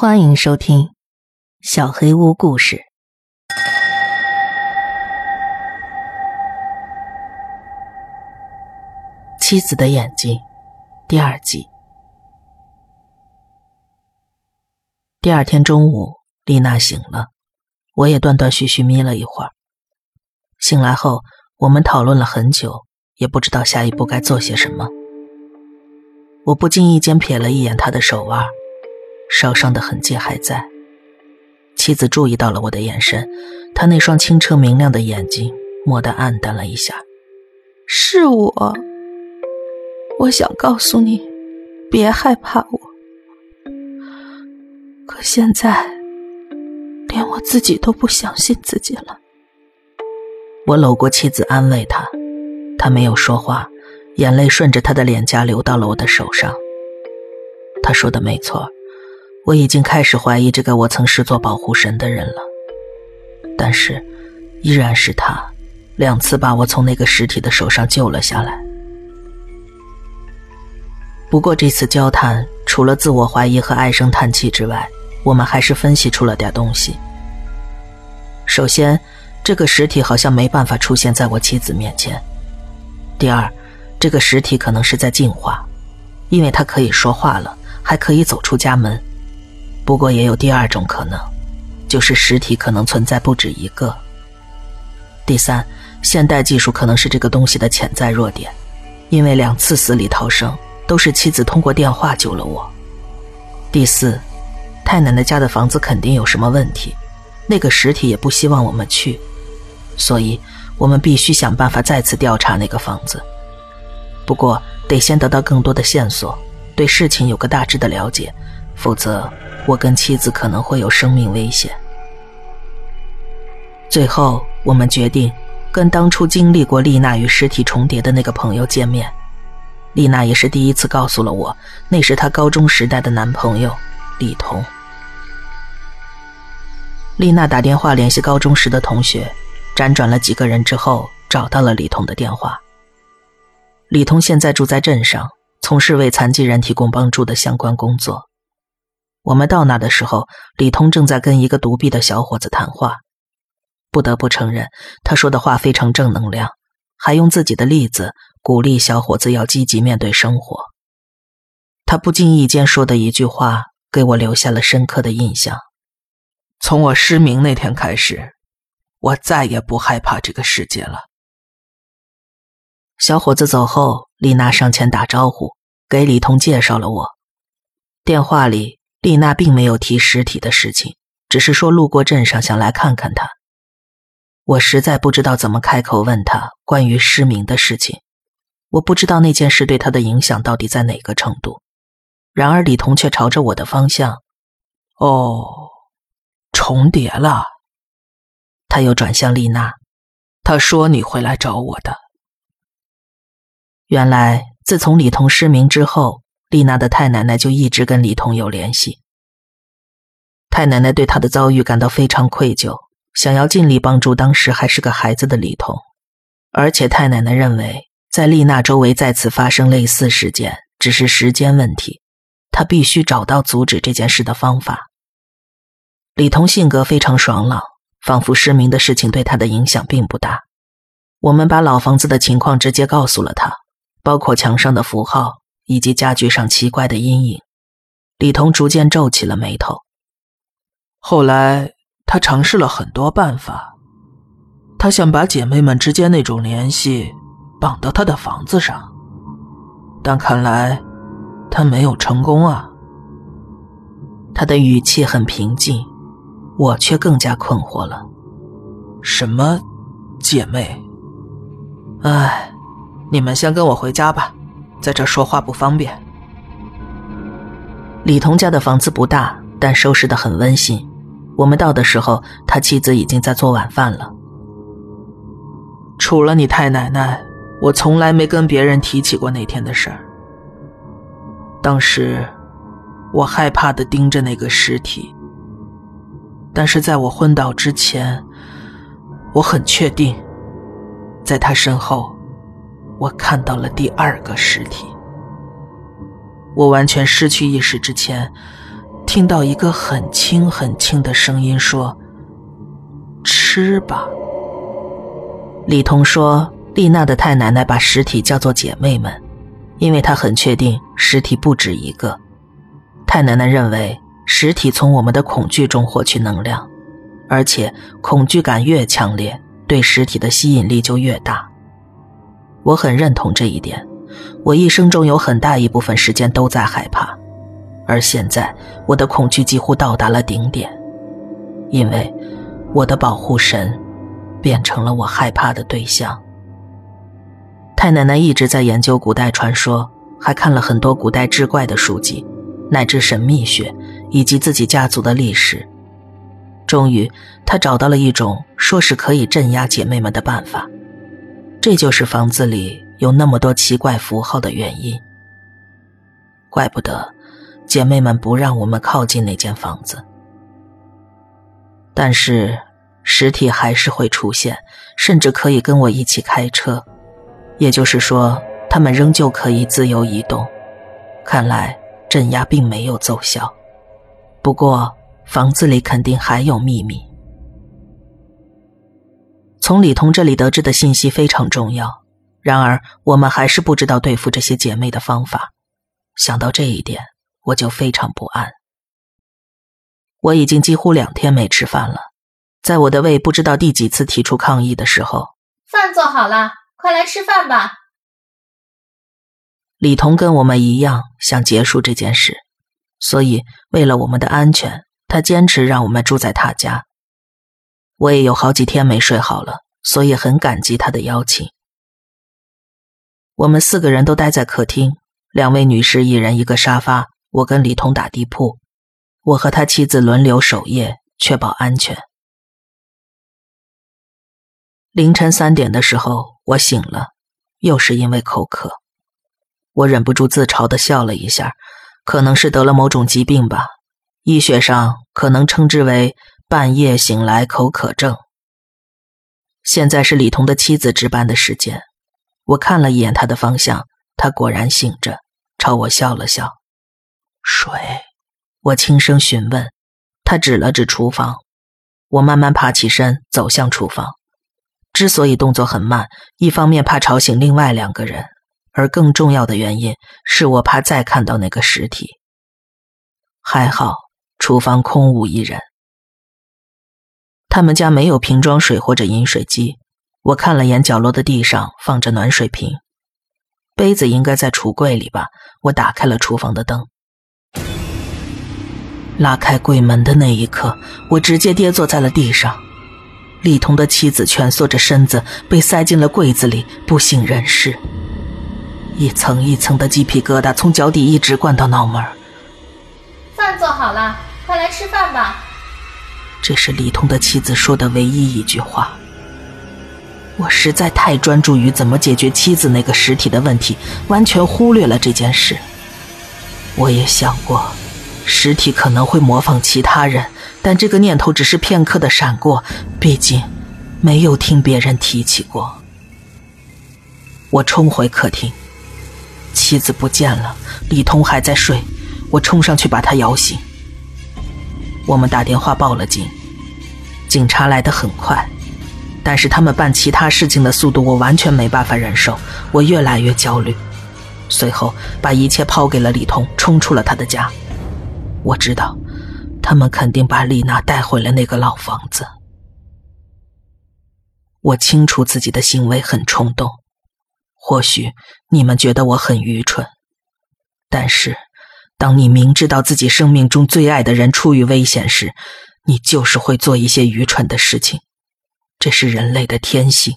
欢迎收听《小黑屋故事》。妻子的眼睛，第二集。第二天中午，丽娜醒了，我也断断续续眯了一会儿。醒来后，我们讨论了很久，也不知道下一步该做些什么。我不经意间瞥了一眼她的手腕。烧伤的痕迹还在。妻子注意到了我的眼神，她那双清澈明亮的眼睛蓦地暗淡了一下。是我，我想告诉你，别害怕我。可现在，连我自己都不相信自己了。我搂过妻子，安慰她，她没有说话，眼泪顺着她的脸颊流到了我的手上。她说的没错。我已经开始怀疑这个我曾视作保护神的人了，但是，依然是他，两次把我从那个尸体的手上救了下来。不过这次交谈，除了自我怀疑和唉声叹气之外，我们还是分析出了点东西。首先，这个实体好像没办法出现在我妻子面前；第二，这个实体可能是在进化，因为它可以说话了，还可以走出家门。不过也有第二种可能，就是实体可能存在不止一个。第三，现代技术可能是这个东西的潜在弱点，因为两次死里逃生都是妻子通过电话救了我。第四，太奶奶家的房子肯定有什么问题，那个实体也不希望我们去，所以我们必须想办法再次调查那个房子。不过得先得到更多的线索，对事情有个大致的了解，否则。我跟妻子可能会有生命危险。最后，我们决定跟当初经历过丽娜与尸体重叠的那个朋友见面。丽娜也是第一次告诉了我，那是她高中时代的男朋友李彤。丽娜打电话联系高中时的同学，辗转了几个人之后，找到了李彤的电话。李彤现在住在镇上，从事为残疾人提供帮助的相关工作。我们到那的时候，李通正在跟一个独臂的小伙子谈话。不得不承认，他说的话非常正能量，还用自己的例子鼓励小伙子要积极面对生活。他不经意间说的一句话，给我留下了深刻的印象。从我失明那天开始，我再也不害怕这个世界了。小伙子走后，丽娜上前打招呼，给李通介绍了我。电话里。丽娜并没有提尸体的事情，只是说路过镇上想来看看他。我实在不知道怎么开口问他关于失明的事情，我不知道那件事对他的影响到底在哪个程度。然而李彤却朝着我的方向，哦，重叠了。他又转向丽娜，他说你会来找我的。原来自从李彤失明之后。丽娜的太奶奶就一直跟李彤有联系。太奶奶对她的遭遇感到非常愧疚，想要尽力帮助当时还是个孩子的李彤。而且太奶奶认为，在丽娜周围再次发生类似事件只是时间问题，她必须找到阻止这件事的方法。李彤性格非常爽朗，仿佛失明的事情对他的影响并不大。我们把老房子的情况直接告诉了他，包括墙上的符号。以及家具上奇怪的阴影，李彤逐渐皱起了眉头。后来，他尝试了很多办法，他想把姐妹们之间那种联系绑到他的房子上，但看来他没有成功啊。他的语气很平静，我却更加困惑了。什么姐妹？哎，你们先跟我回家吧。在这说话不方便。李彤家的房子不大，但收拾的很温馨。我们到的时候，他妻子已经在做晚饭了。除了你太奶奶，我从来没跟别人提起过那天的事儿。当时，我害怕的盯着那个尸体，但是在我昏倒之前，我很确定，在他身后。我看到了第二个尸体。我完全失去意识之前，听到一个很轻很轻的声音说：“吃吧。”李彤说：“丽娜的太奶奶把尸体叫做姐妹们，因为她很确定尸体不止一个。太奶奶认为尸体从我们的恐惧中获取能量，而且恐惧感越强烈，对尸体的吸引力就越大。我很认同这一点。我一生中有很大一部分时间都在害怕。”而现在，我的恐惧几乎到达了顶点，因为我的保护神变成了我害怕的对象。太奶奶一直在研究古代传说，还看了很多古代志怪的书籍，乃至神秘学以及自己家族的历史。终于，她找到了一种说是可以镇压姐妹们的办法，这就是房子里有那么多奇怪符号的原因。怪不得。姐妹们不让我们靠近那间房子，但是实体还是会出现，甚至可以跟我一起开车，也就是说，他们仍旧可以自由移动。看来镇压并没有奏效，不过房子里肯定还有秘密。从李彤这里得知的信息非常重要，然而我们还是不知道对付这些姐妹的方法。想到这一点。我就非常不安。我已经几乎两天没吃饭了，在我的胃不知道第几次提出抗议的时候，饭做好了，快来吃饭吧。李彤跟我们一样想结束这件事，所以为了我们的安全，他坚持让我们住在他家。我也有好几天没睡好了，所以很感激他的邀请。我们四个人都待在客厅，两位女士一人一个沙发。我跟李彤打地铺，我和他妻子轮流守夜，确保安全。凌晨三点的时候，我醒了，又是因为口渴。我忍不住自嘲的笑了一下，可能是得了某种疾病吧，医学上可能称之为半夜醒来口渴症。现在是李彤的妻子值班的时间，我看了一眼他的方向，他果然醒着，朝我笑了笑。水，我轻声询问，他指了指厨房。我慢慢爬起身，走向厨房。之所以动作很慢，一方面怕吵醒另外两个人，而更重要的原因是我怕再看到那个尸体。还好，厨房空无一人。他们家没有瓶装水或者饮水机。我看了眼角落的地上，放着暖水瓶，杯子应该在橱柜里吧。我打开了厨房的灯。拉开柜门的那一刻，我直接跌坐在了地上。李彤的妻子蜷缩着身子，被塞进了柜子里，不省人事。一层一层的鸡皮疙瘩从脚底一直灌到脑门。饭做好了，快来吃饭吧。这是李通的妻子说的唯一一句话。我实在太专注于怎么解决妻子那个尸体的问题，完全忽略了这件事。我也想过。尸体可能会模仿其他人，但这个念头只是片刻的闪过，毕竟没有听别人提起过。我冲回客厅，妻子不见了，李通还在睡，我冲上去把他摇醒。我们打电话报了警，警察来得很快，但是他们办其他事情的速度我完全没办法忍受，我越来越焦虑。随后把一切抛给了李彤，冲出了他的家。我知道，他们肯定把丽娜带回了那个老房子。我清楚自己的行为很冲动，或许你们觉得我很愚蠢，但是，当你明知道自己生命中最爱的人处于危险时，你就是会做一些愚蠢的事情，这是人类的天性。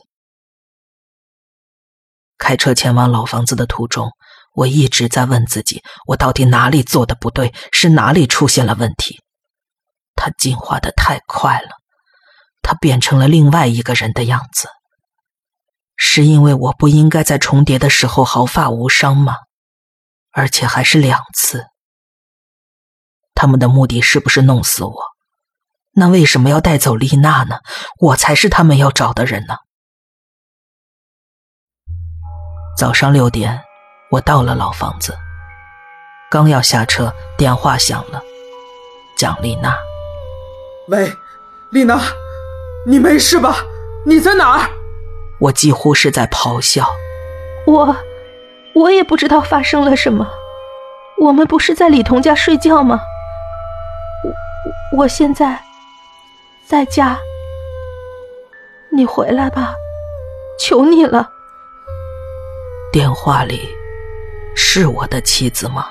开车前往老房子的途中。我一直在问自己，我到底哪里做的不对，是哪里出现了问题？他进化的太快了，他变成了另外一个人的样子。是因为我不应该在重叠的时候毫发无伤吗？而且还是两次。他们的目的是不是弄死我？那为什么要带走丽娜呢？我才是他们要找的人呢。早上六点。我到了老房子，刚要下车，电话响了。蒋丽娜。喂，丽娜，你没事吧？你在哪儿？我几乎是在咆哮。我，我也不知道发生了什么。我们不是在李彤家睡觉吗？我，我现在在家。你回来吧，求你了。电话里是我的妻子吗？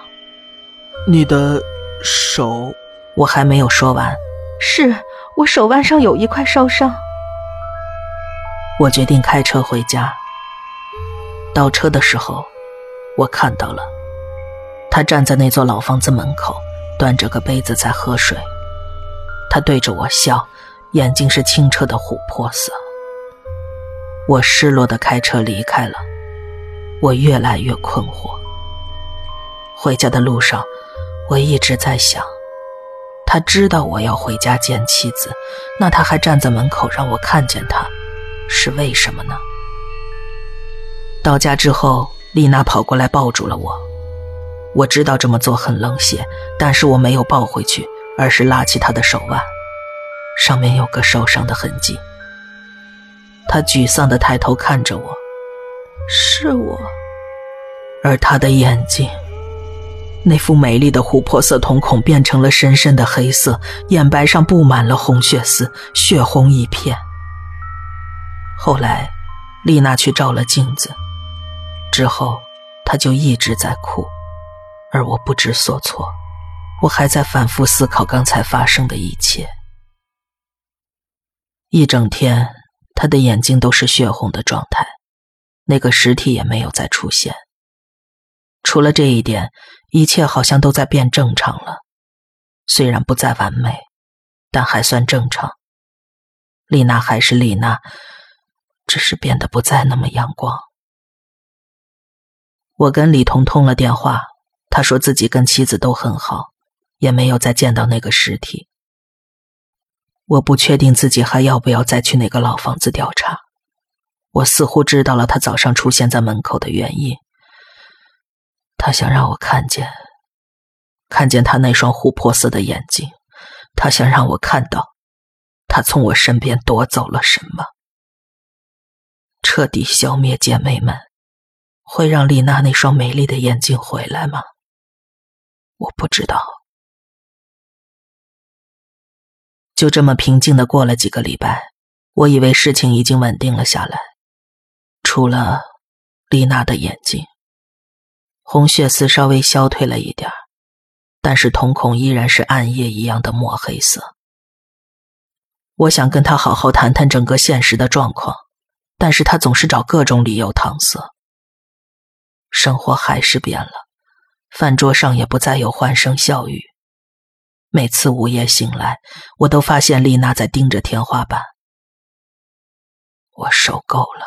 你的手，我还没有说完。是我手腕上有一块烧伤。我决定开车回家。倒车的时候，我看到了他站在那座老房子门口，端着个杯子在喝水。他对着我笑，眼睛是清澈的琥珀色。我失落的开车离开了。我越来越困惑。回家的路上，我一直在想。他知道我要回家见妻子，那他还站在门口让我看见他，是为什么呢？到家之后，丽娜跑过来抱住了我。我知道这么做很冷血，但是我没有抱回去，而是拉起她的手腕，上面有个受伤的痕迹。她沮丧地抬头看着我，是我，而她的眼睛。那副美丽的琥珀色瞳孔变成了深深的黑色，眼白上布满了红血丝，血红一片。后来，丽娜去照了镜子，之后她就一直在哭，而我不知所措。我还在反复思考刚才发生的一切。一整天，他的眼睛都是血红的状态，那个尸体也没有再出现。除了这一点。一切好像都在变正常了，虽然不再完美，但还算正常。丽娜还是丽娜，只是变得不再那么阳光。我跟李彤通了电话，他说自己跟妻子都很好，也没有再见到那个尸体。我不确定自己还要不要再去那个老房子调查。我似乎知道了他早上出现在门口的原因。他想让我看见，看见他那双琥珀色的眼睛。他想让我看到，他从我身边夺走了什么。彻底消灭姐妹们，会让丽娜那双美丽的眼睛回来吗？我不知道。就这么平静的过了几个礼拜，我以为事情已经稳定了下来，除了丽娜的眼睛。红血丝稍微消退了一点但是瞳孔依然是暗夜一样的墨黑色。我想跟他好好谈谈整个现实的状况，但是他总是找各种理由搪塞。生活还是变了，饭桌上也不再有欢声笑语。每次午夜醒来，我都发现丽娜在盯着天花板。我受够了，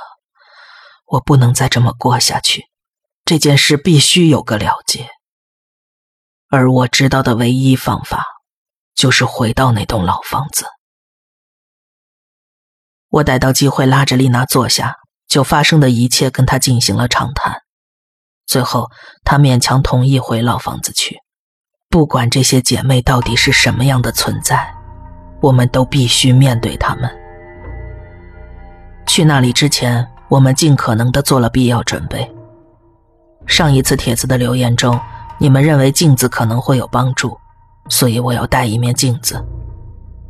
我不能再这么过下去。这件事必须有个了结，而我知道的唯一方法，就是回到那栋老房子。我逮到机会拉着丽娜坐下，就发生的一切跟她进行了长谈。最后，她勉强同意回老房子去。不管这些姐妹到底是什么样的存在，我们都必须面对她们。去那里之前，我们尽可能的做了必要准备。上一次帖子的留言中，你们认为镜子可能会有帮助，所以我要带一面镜子。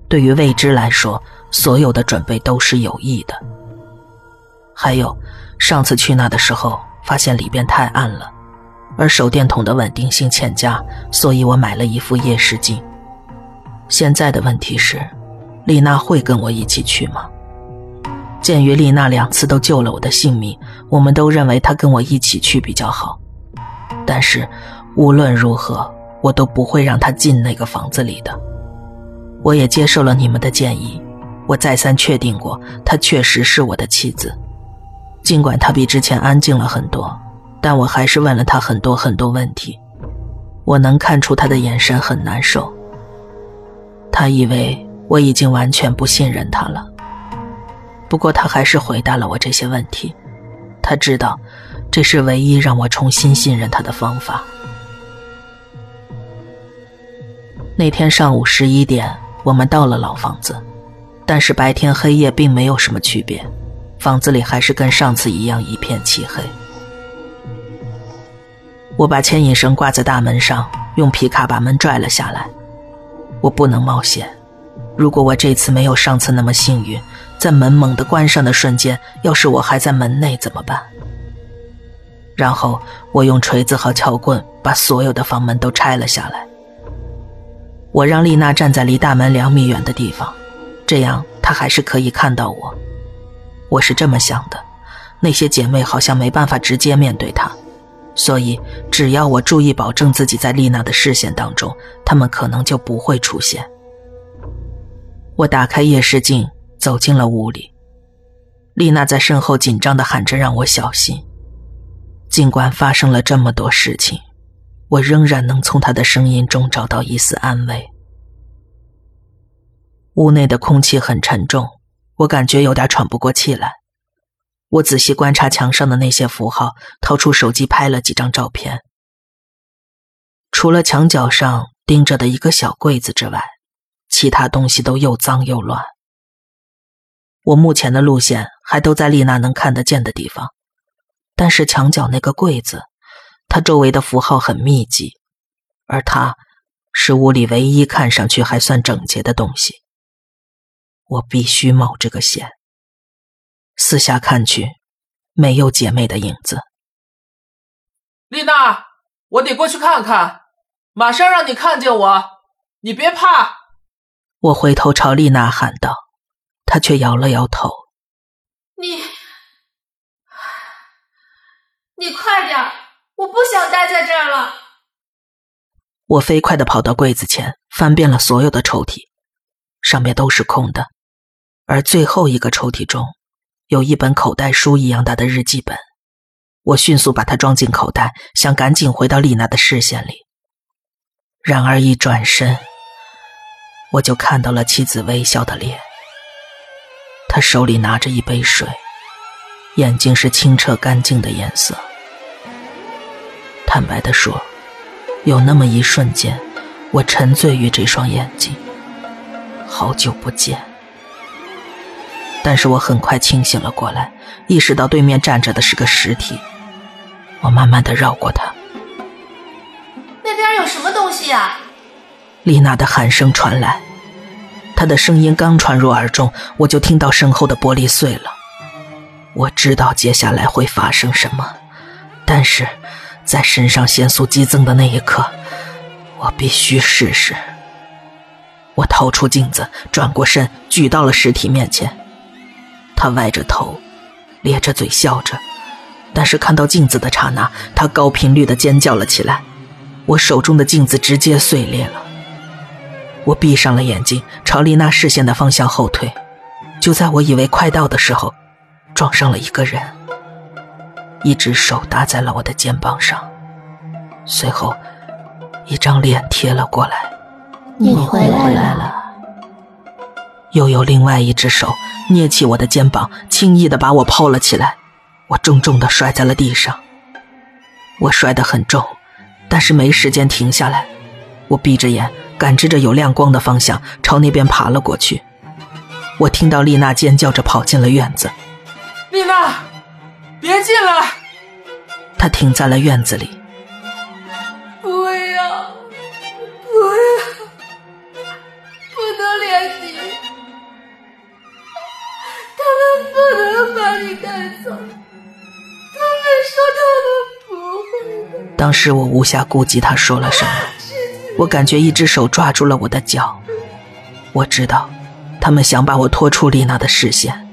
对于未知来说，所有的准备都是有益的。还有，上次去那的时候，发现里边太暗了，而手电筒的稳定性欠佳，所以我买了一副夜视镜。现在的问题是，丽娜会跟我一起去吗？鉴于丽娜两次都救了我的性命，我们都认为她跟我一起去比较好。但是无论如何，我都不会让她进那个房子里的。我也接受了你们的建议，我再三确定过，她确实是我的妻子。尽管她比之前安静了很多，但我还是问了他很多很多问题。我能看出他的眼神很难受。他以为我已经完全不信任他了。不过他还是回答了我这些问题，他知道，这是唯一让我重新信任他的方法。那天上午十一点，我们到了老房子，但是白天黑夜并没有什么区别，房子里还是跟上次一样一片漆黑。我把牵引绳挂在大门上，用皮卡把门拽了下来。我不能冒险，如果我这次没有上次那么幸运，在门猛地关上的瞬间，要是我还在门内怎么办？然后我用锤子和撬棍把所有的房门都拆了下来。我让丽娜站在离大门两米远的地方，这样她还是可以看到我。我是这么想的，那些姐妹好像没办法直接面对她，所以只要我注意保证自己在丽娜的视线当中，他们可能就不会出现。我打开夜视镜，走进了屋里。丽娜在身后紧张地喊着让我小心。尽管发生了这么多事情。我仍然能从她的声音中找到一丝安慰。屋内的空气很沉重，我感觉有点喘不过气来。我仔细观察墙上的那些符号，掏出手机拍了几张照片。除了墙角上钉着的一个小柜子之外，其他东西都又脏又乱。我目前的路线还都在丽娜能看得见的地方，但是墙角那个柜子。它周围的符号很密集，而它是屋里唯一看上去还算整洁的东西。我必须冒这个险。四下看去，没有姐妹的影子。丽娜，我得过去看看，马上让你看见我，你别怕。我回头朝丽娜喊道，她却摇了摇头。你，你快点。我不想待在这儿了。我飞快的跑到柜子前，翻遍了所有的抽屉，上面都是空的，而最后一个抽屉中，有一本口袋书一样大的日记本。我迅速把它装进口袋，想赶紧回到丽娜的视线里。然而一转身，我就看到了妻子微笑的脸。她手里拿着一杯水，眼睛是清澈干净的颜色。坦白的说，有那么一瞬间，我沉醉于这双眼睛。好久不见，但是我很快清醒了过来，意识到对面站着的是个实体。我慢慢的绕过他。那边有什么东西呀？丽娜的喊声传来，她的声音刚传入耳中，我就听到身后的玻璃碎了。我知道接下来会发生什么，但是。在肾上腺素激增的那一刻，我必须试试。我掏出镜子，转过身，举到了尸体面前。他歪着头，咧着嘴笑着，但是看到镜子的刹那，他高频率的尖叫了起来。我手中的镜子直接碎裂了。我闭上了眼睛，朝丽娜视线的方向后退。就在我以为快到的时候，撞上了一个人。一只手搭在了我的肩膀上，随后，一张脸贴了过来。你回来了。又有另外一只手捏起我的肩膀，轻易的把我抛了起来。我重重的摔在了地上。我摔得很重，但是没时间停下来。我闭着眼，感知着有亮光的方向，朝那边爬了过去。我听到丽娜尖叫着跑进了院子。丽娜。别进来！她停在了院子里。不要，不要，不能连你！把你带走，他们说他们不会的。当时我无暇顾及他说了什么，我感觉一只手抓住了我的脚。我知道，他们想把我拖出丽娜的视线。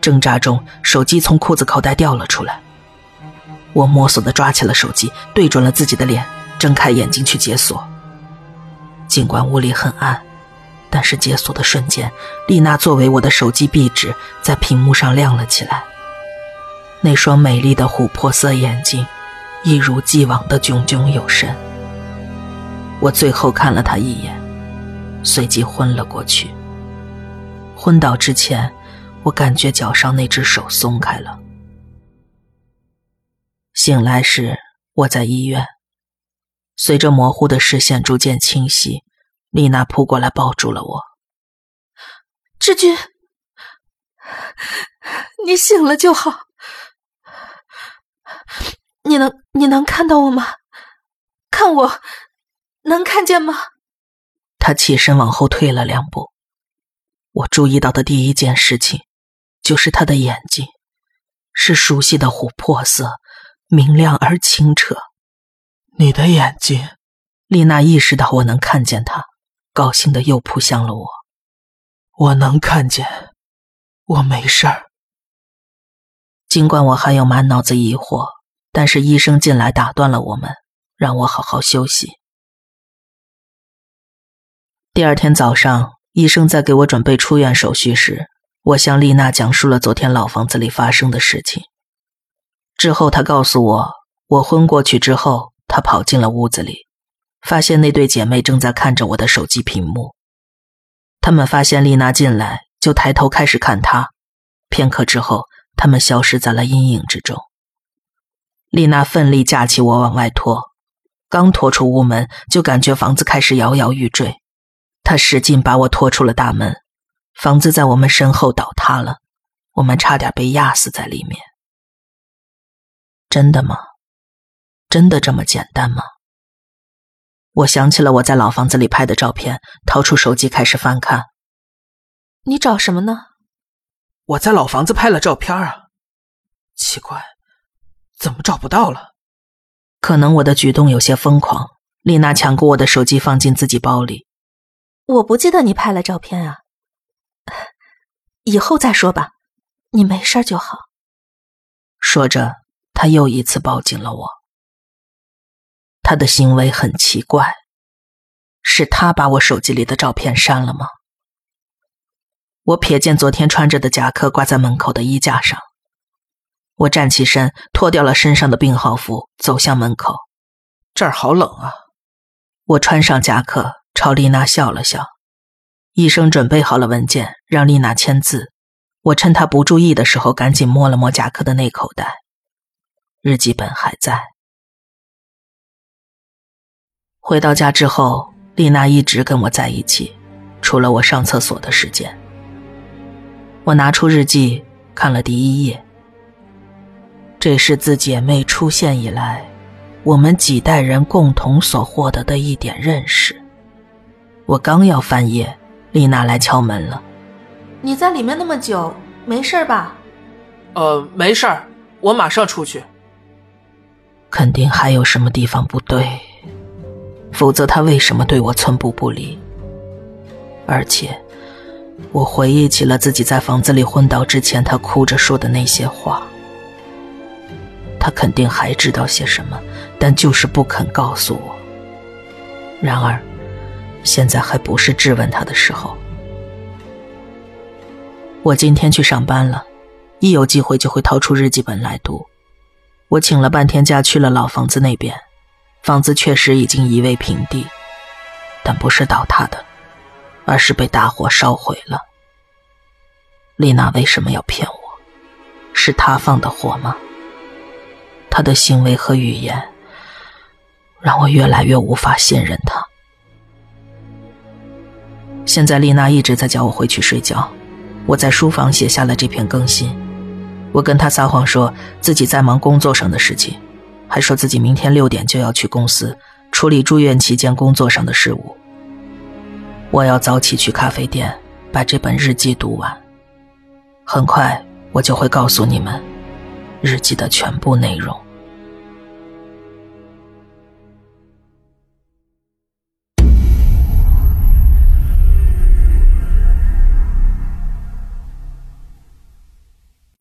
挣扎中，手机从裤子口袋掉了出来。我摸索的抓起了手机，对准了自己的脸，睁开眼睛去解锁。尽管屋里很暗，但是解锁的瞬间，丽娜作为我的手机壁纸在屏幕上亮了起来。那双美丽的琥珀色眼睛，一如既往的炯炯有神。我最后看了她一眼，随即昏了过去。昏倒之前。我感觉脚上那只手松开了。醒来时，我在医院。随着模糊的视线逐渐清晰，丽娜扑过来抱住了我。志军，你醒了就好。你能你能看到我吗？看我，能看见吗？他起身往后退了两步。我注意到的第一件事情，就是他的眼睛，是熟悉的琥珀色，明亮而清澈。你的眼睛，丽娜意识到我能看见她，高兴的又扑向了我。我能看见，我没事儿。尽管我还有满脑子疑惑，但是医生进来打断了我们，让我好好休息。第二天早上，医生在给我准备出院手续时，我向丽娜讲述了昨天老房子里发生的事情。之后，他告诉我，我昏过去之后，他跑进了屋子里，发现那对姐妹正在看着我的手机屏幕。他们发现丽娜进来，就抬头开始看她。片刻之后，他们消失在了阴影之中。丽娜奋力架起我往外拖，刚拖出屋门，就感觉房子开始摇摇欲坠。她使劲把我拖出了大门，房子在我们身后倒塌了，我们差点被压死在里面。真的吗？真的这么简单吗？我想起了我在老房子里拍的照片，掏出手机开始翻看。你找什么呢？我在老房子拍了照片啊，奇怪，怎么找不到了？可能我的举动有些疯狂。丽娜抢过我的手机，放进自己包里。我不记得你拍了照片啊，以后再说吧，你没事就好。说着，他又一次抱紧了我。他的行为很奇怪，是他把我手机里的照片删了吗？我瞥见昨天穿着的夹克挂在门口的衣架上，我站起身，脱掉了身上的病号服，走向门口。这儿好冷啊！我穿上夹克。朝丽娜笑了笑，医生准备好了文件，让丽娜签字。我趁她不注意的时候，赶紧摸了摸夹克的内口袋，日记本还在。回到家之后，丽娜一直跟我在一起，除了我上厕所的时间。我拿出日记看了第一页，这是自姐妹出现以来，我们几代人共同所获得的一点认识。我刚要翻页，丽娜来敲门了。你在里面那么久，没事吧？呃，没事儿，我马上出去。肯定还有什么地方不对，否则他为什么对我寸步不离？而且，我回忆起了自己在房子里昏倒之前，他哭着说的那些话。他肯定还知道些什么，但就是不肯告诉我。然而。现在还不是质问他的时候。我今天去上班了，一有机会就会掏出日记本来读。我请了半天假去了老房子那边，房子确实已经夷为平地，但不是倒塌的，而是被大火烧毁了。丽娜为什么要骗我？是她放的火吗？她的行为和语言让我越来越无法信任她。现在丽娜一直在叫我回去睡觉，我在书房写下了这篇更新。我跟她撒谎说自己在忙工作上的事情，还说自己明天六点就要去公司处理住院期间工作上的事务。我要早起去咖啡店把这本日记读完，很快我就会告诉你们日记的全部内容。